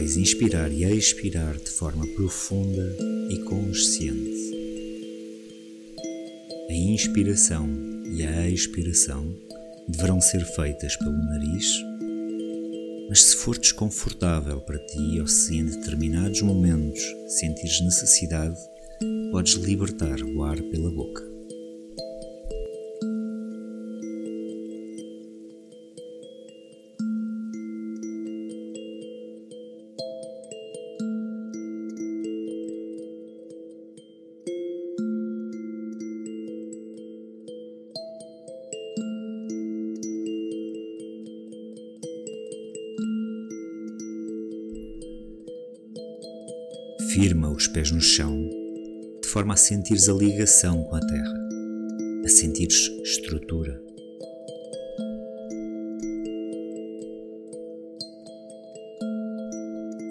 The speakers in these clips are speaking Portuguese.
Vais inspirar e expirar de forma profunda e consciente. A inspiração e a expiração deverão ser feitas pelo nariz, mas se for desconfortável para ti ou se em determinados momentos sentires necessidade, podes libertar o ar pela boca. Firma os pés no chão, de forma a sentires a ligação com a terra, a sentires estrutura.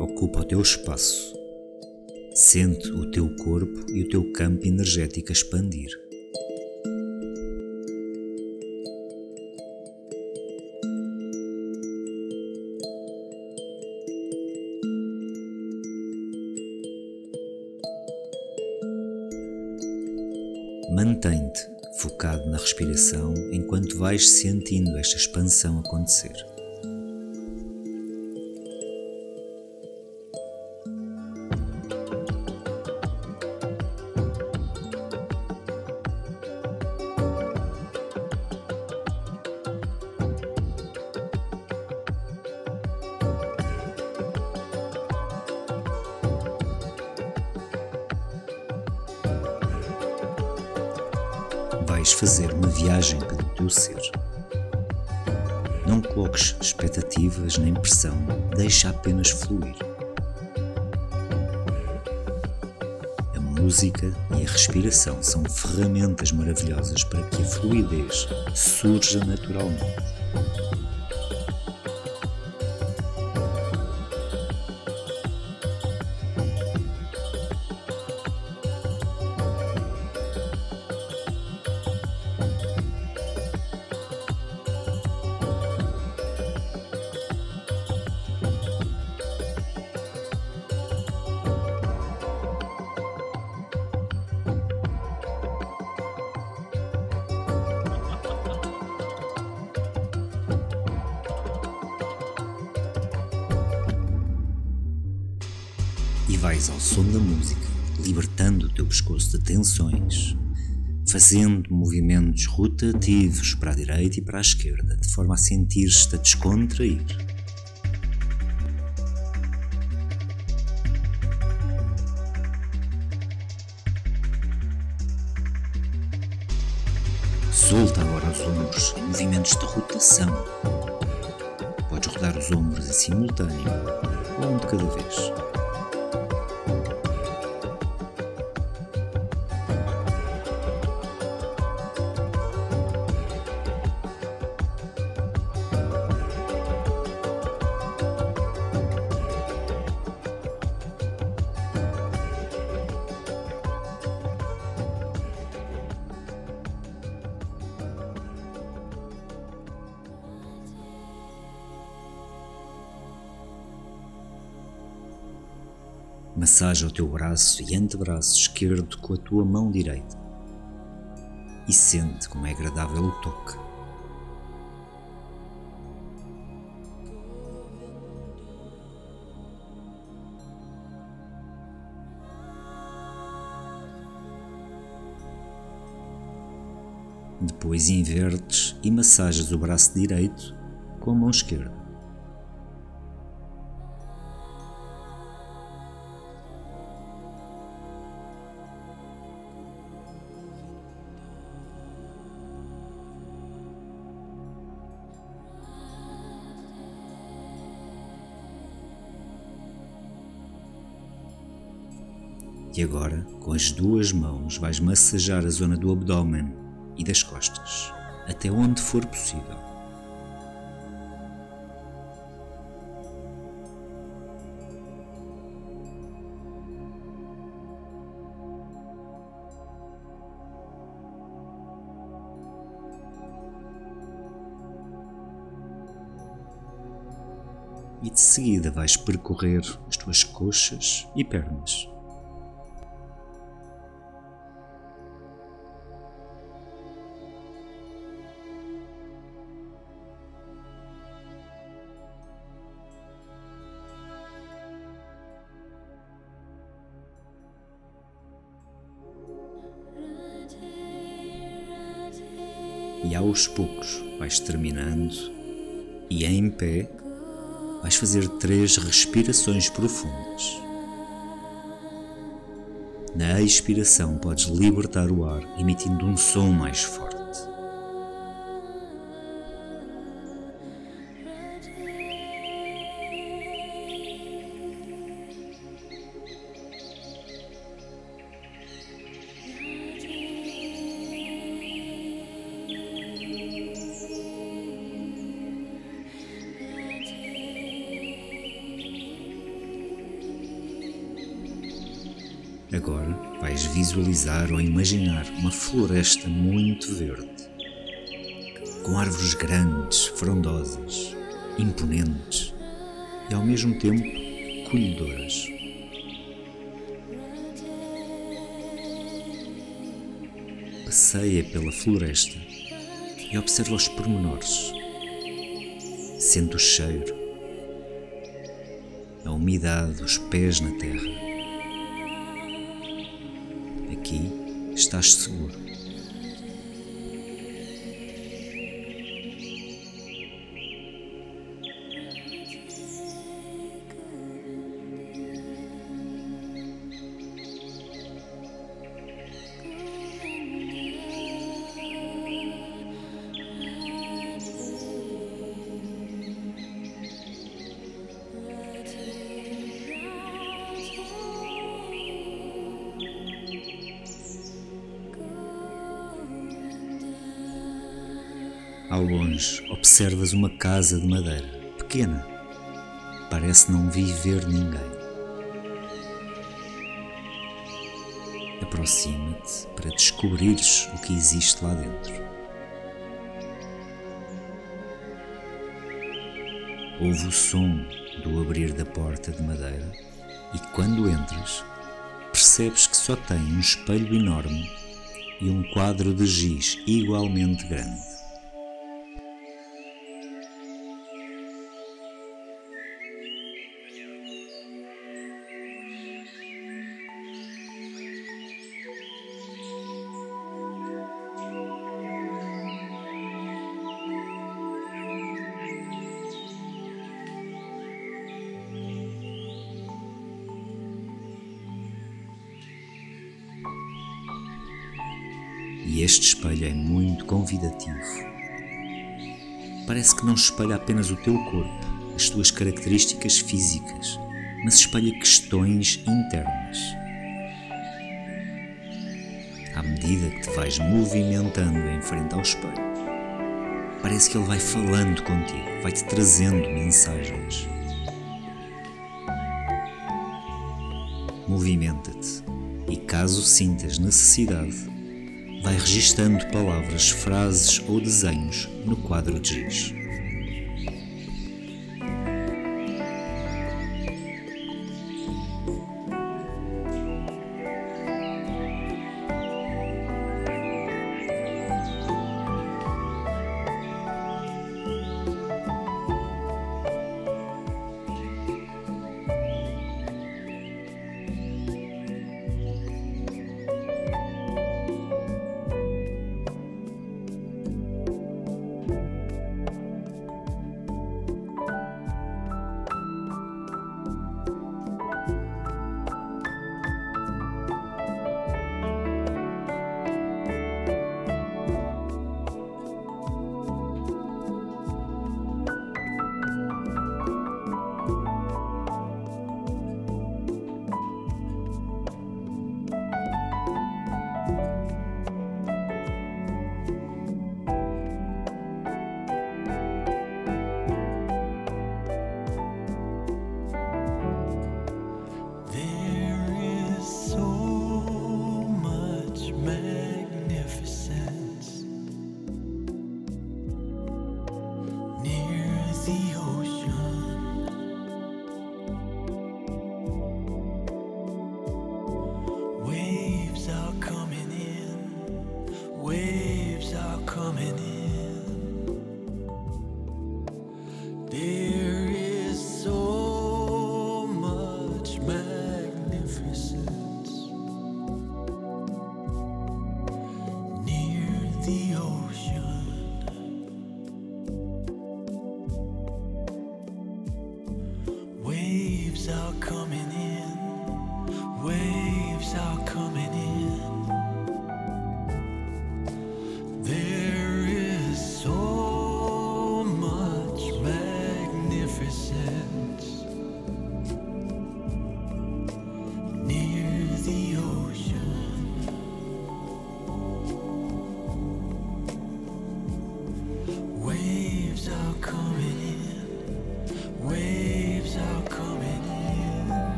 Ocupa o teu espaço. Sente o teu corpo e o teu campo energético expandir. Mantém-te focado na respiração enquanto vais sentindo esta expansão acontecer. Fazer uma viagem pelo teu ser. Não coloques expectativas nem pressão, deixa apenas fluir. A música e a respiração são ferramentas maravilhosas para que a fluidez surja naturalmente. Vais ao som da música, libertando o teu pescoço de tensões, fazendo movimentos rotativos para a direita e para a esquerda, de forma a sentir-te a descontrair. Massaja o teu braço e antebraço esquerdo com a tua mão direita e sente como é agradável o toque. Depois invertes e massajas o braço direito com a mão esquerda. E agora, com as duas mãos, vais massajar a zona do abdômen e das costas, até onde for possível. e de seguida vais percorrer as tuas coxas e pernas. Aos poucos vais terminando e em pé vais fazer três respirações profundas. Na expiração podes libertar o ar emitindo um som mais forte. Visualizar ou imaginar uma floresta muito verde, com árvores grandes, frondosas, imponentes e ao mesmo tempo colhedoras. Passeia pela floresta e observa os pormenores. Sente o cheiro, a umidade dos pés na terra aqui estás seguro. Ao longe, observas uma casa de madeira, pequena. Parece não viver ninguém. Aproxima-te para descobrires o que existe lá dentro. Ouve o som do abrir da porta de madeira e quando entras, percebes que só tem um espelho enorme e um quadro de giz igualmente grande. Este espelho é muito convidativo. Parece que não espelha apenas o teu corpo, as tuas características físicas, mas espelha questões internas. À medida que te vais movimentando em frente ao espelho, parece que ele vai falando contigo, vai-te trazendo mensagens. Movimenta-te e, caso sintas necessidade, vai registando palavras, frases ou desenhos no quadro de giz.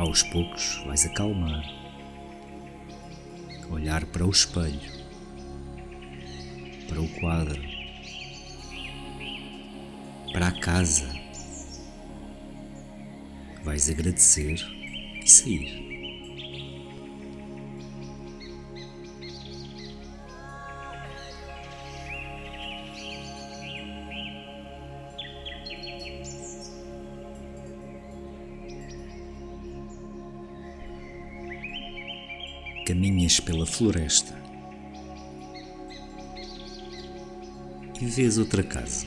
Aos poucos vais acalmar, olhar para o espelho, para o quadro, para a casa. Vais agradecer e sair. Caminhas pela floresta e vês outra casa.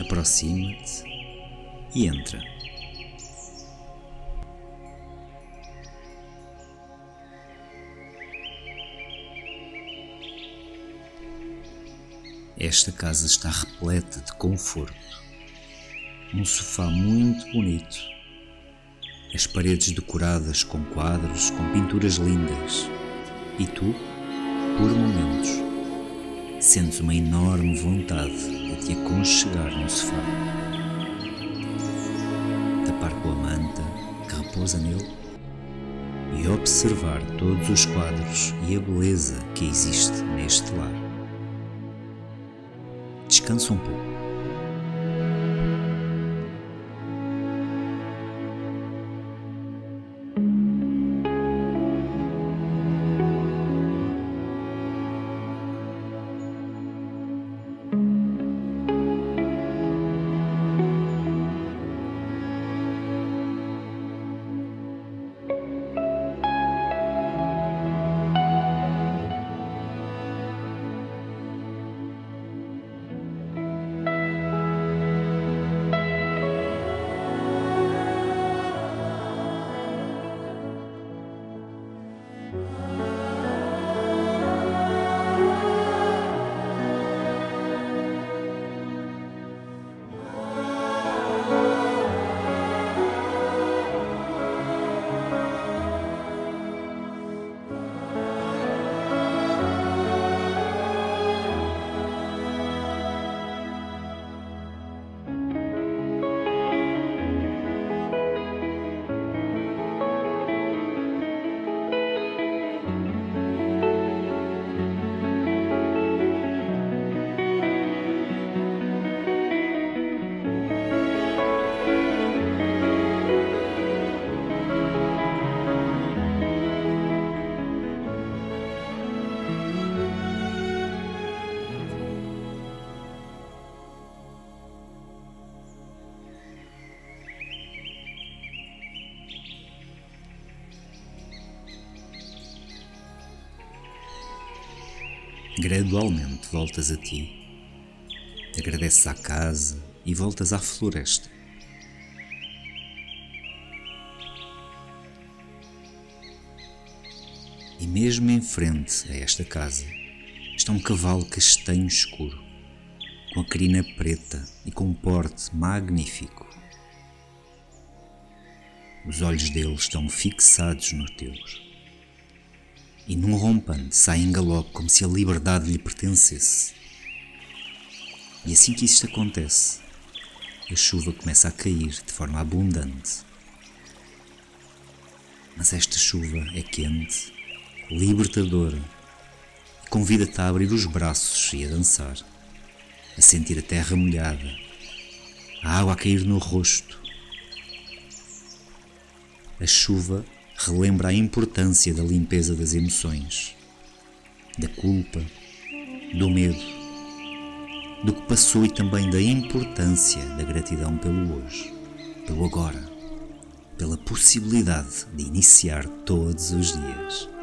Aproxima-te e entra. Esta casa está repleta de conforto. Um sofá muito bonito as paredes decoradas com quadros, com pinturas lindas. E tu, por momentos, sentes uma enorme vontade de te aconchegar no sofá, tapar com a manta que repousa nele e observar todos os quadros e a beleza que existe neste lar. Descansa um pouco Gradualmente voltas a ti, agradeces à casa e voltas à floresta. E mesmo em frente a esta casa está um cavalo castanho escuro, com a crina preta e com um porte magnífico. Os olhos dele estão fixados nos teus e num rompante sai em galope como se a liberdade lhe pertencesse. E assim que isto acontece, a chuva começa a cair de forma abundante. Mas esta chuva é quente, libertadora e convida-te a abrir os braços e a dançar, a sentir a terra molhada, a água a cair no rosto. A chuva relembra a importância da limpeza das emoções da culpa, do medo, do que passou e também da importância da gratidão pelo hoje, pelo agora, pela possibilidade de iniciar todos os dias.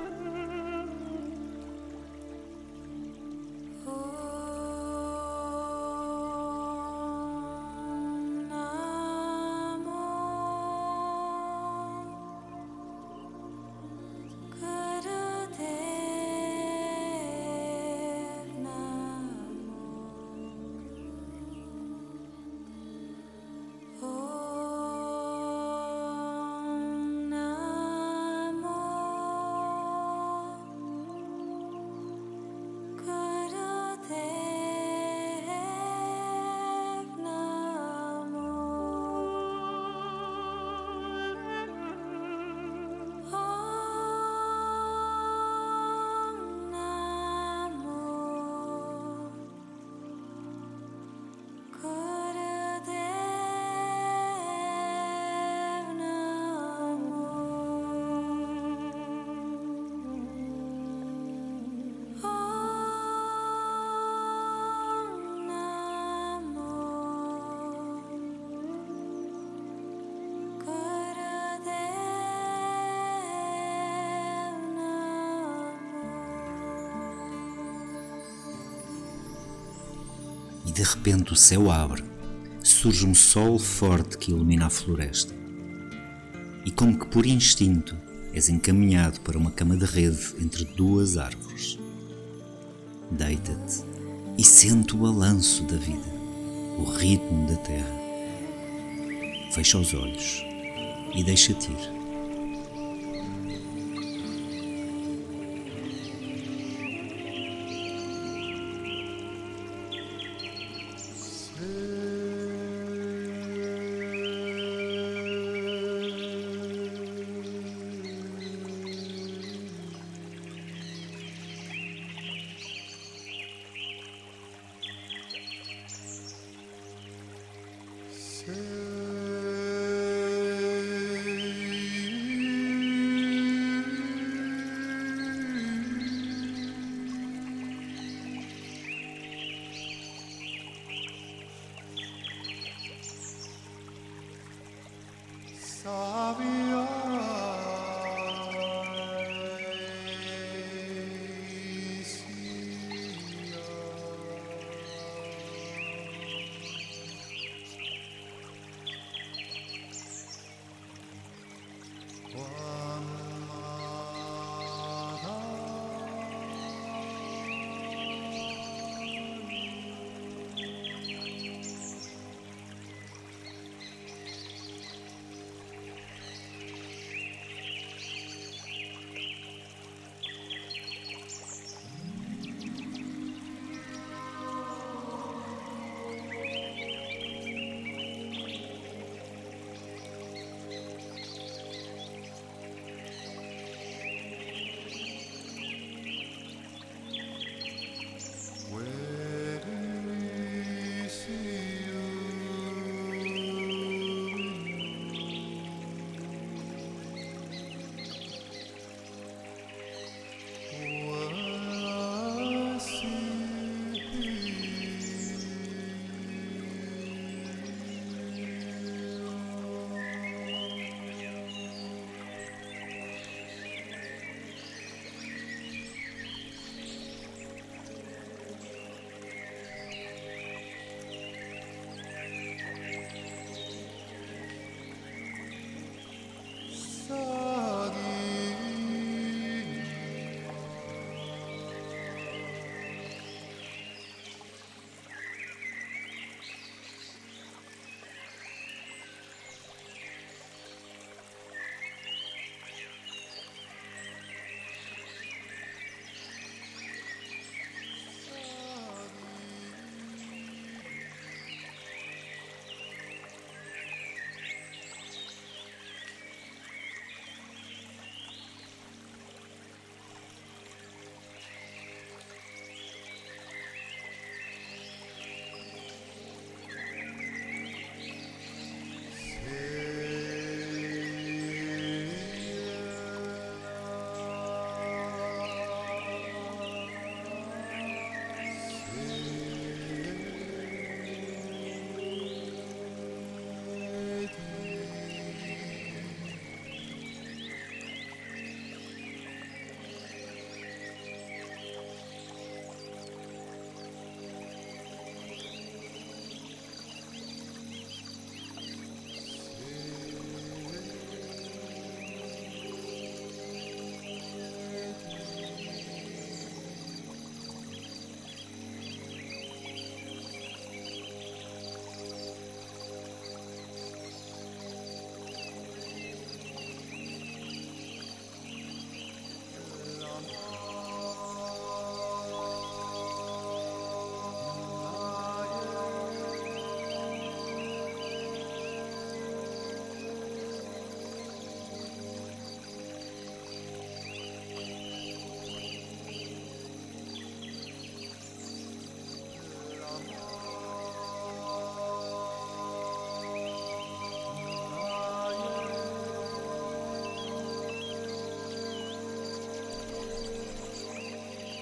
De repente o céu abre, surge um sol forte que ilumina a floresta. E como que por instinto és encaminhado para uma cama de rede entre duas árvores. Deita-te e sente o balanço da vida, o ritmo da terra. Fecha os olhos e deixa-te ir.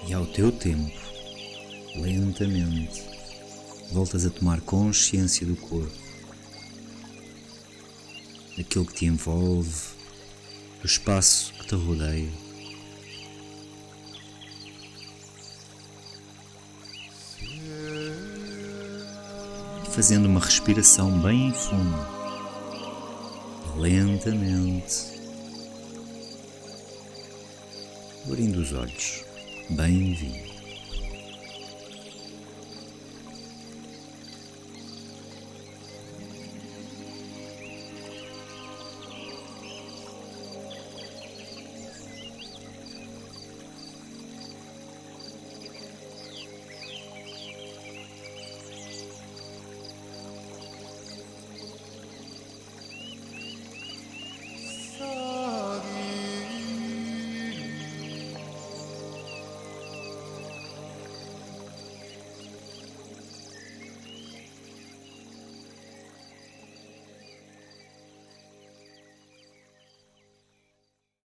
E ao teu tempo, lentamente, voltas a tomar consciência do corpo, daquilo que te envolve, do espaço que te rodeia. Fazendo uma respiração bem fundo, lentamente, abrindo os olhos. Bem-vindo.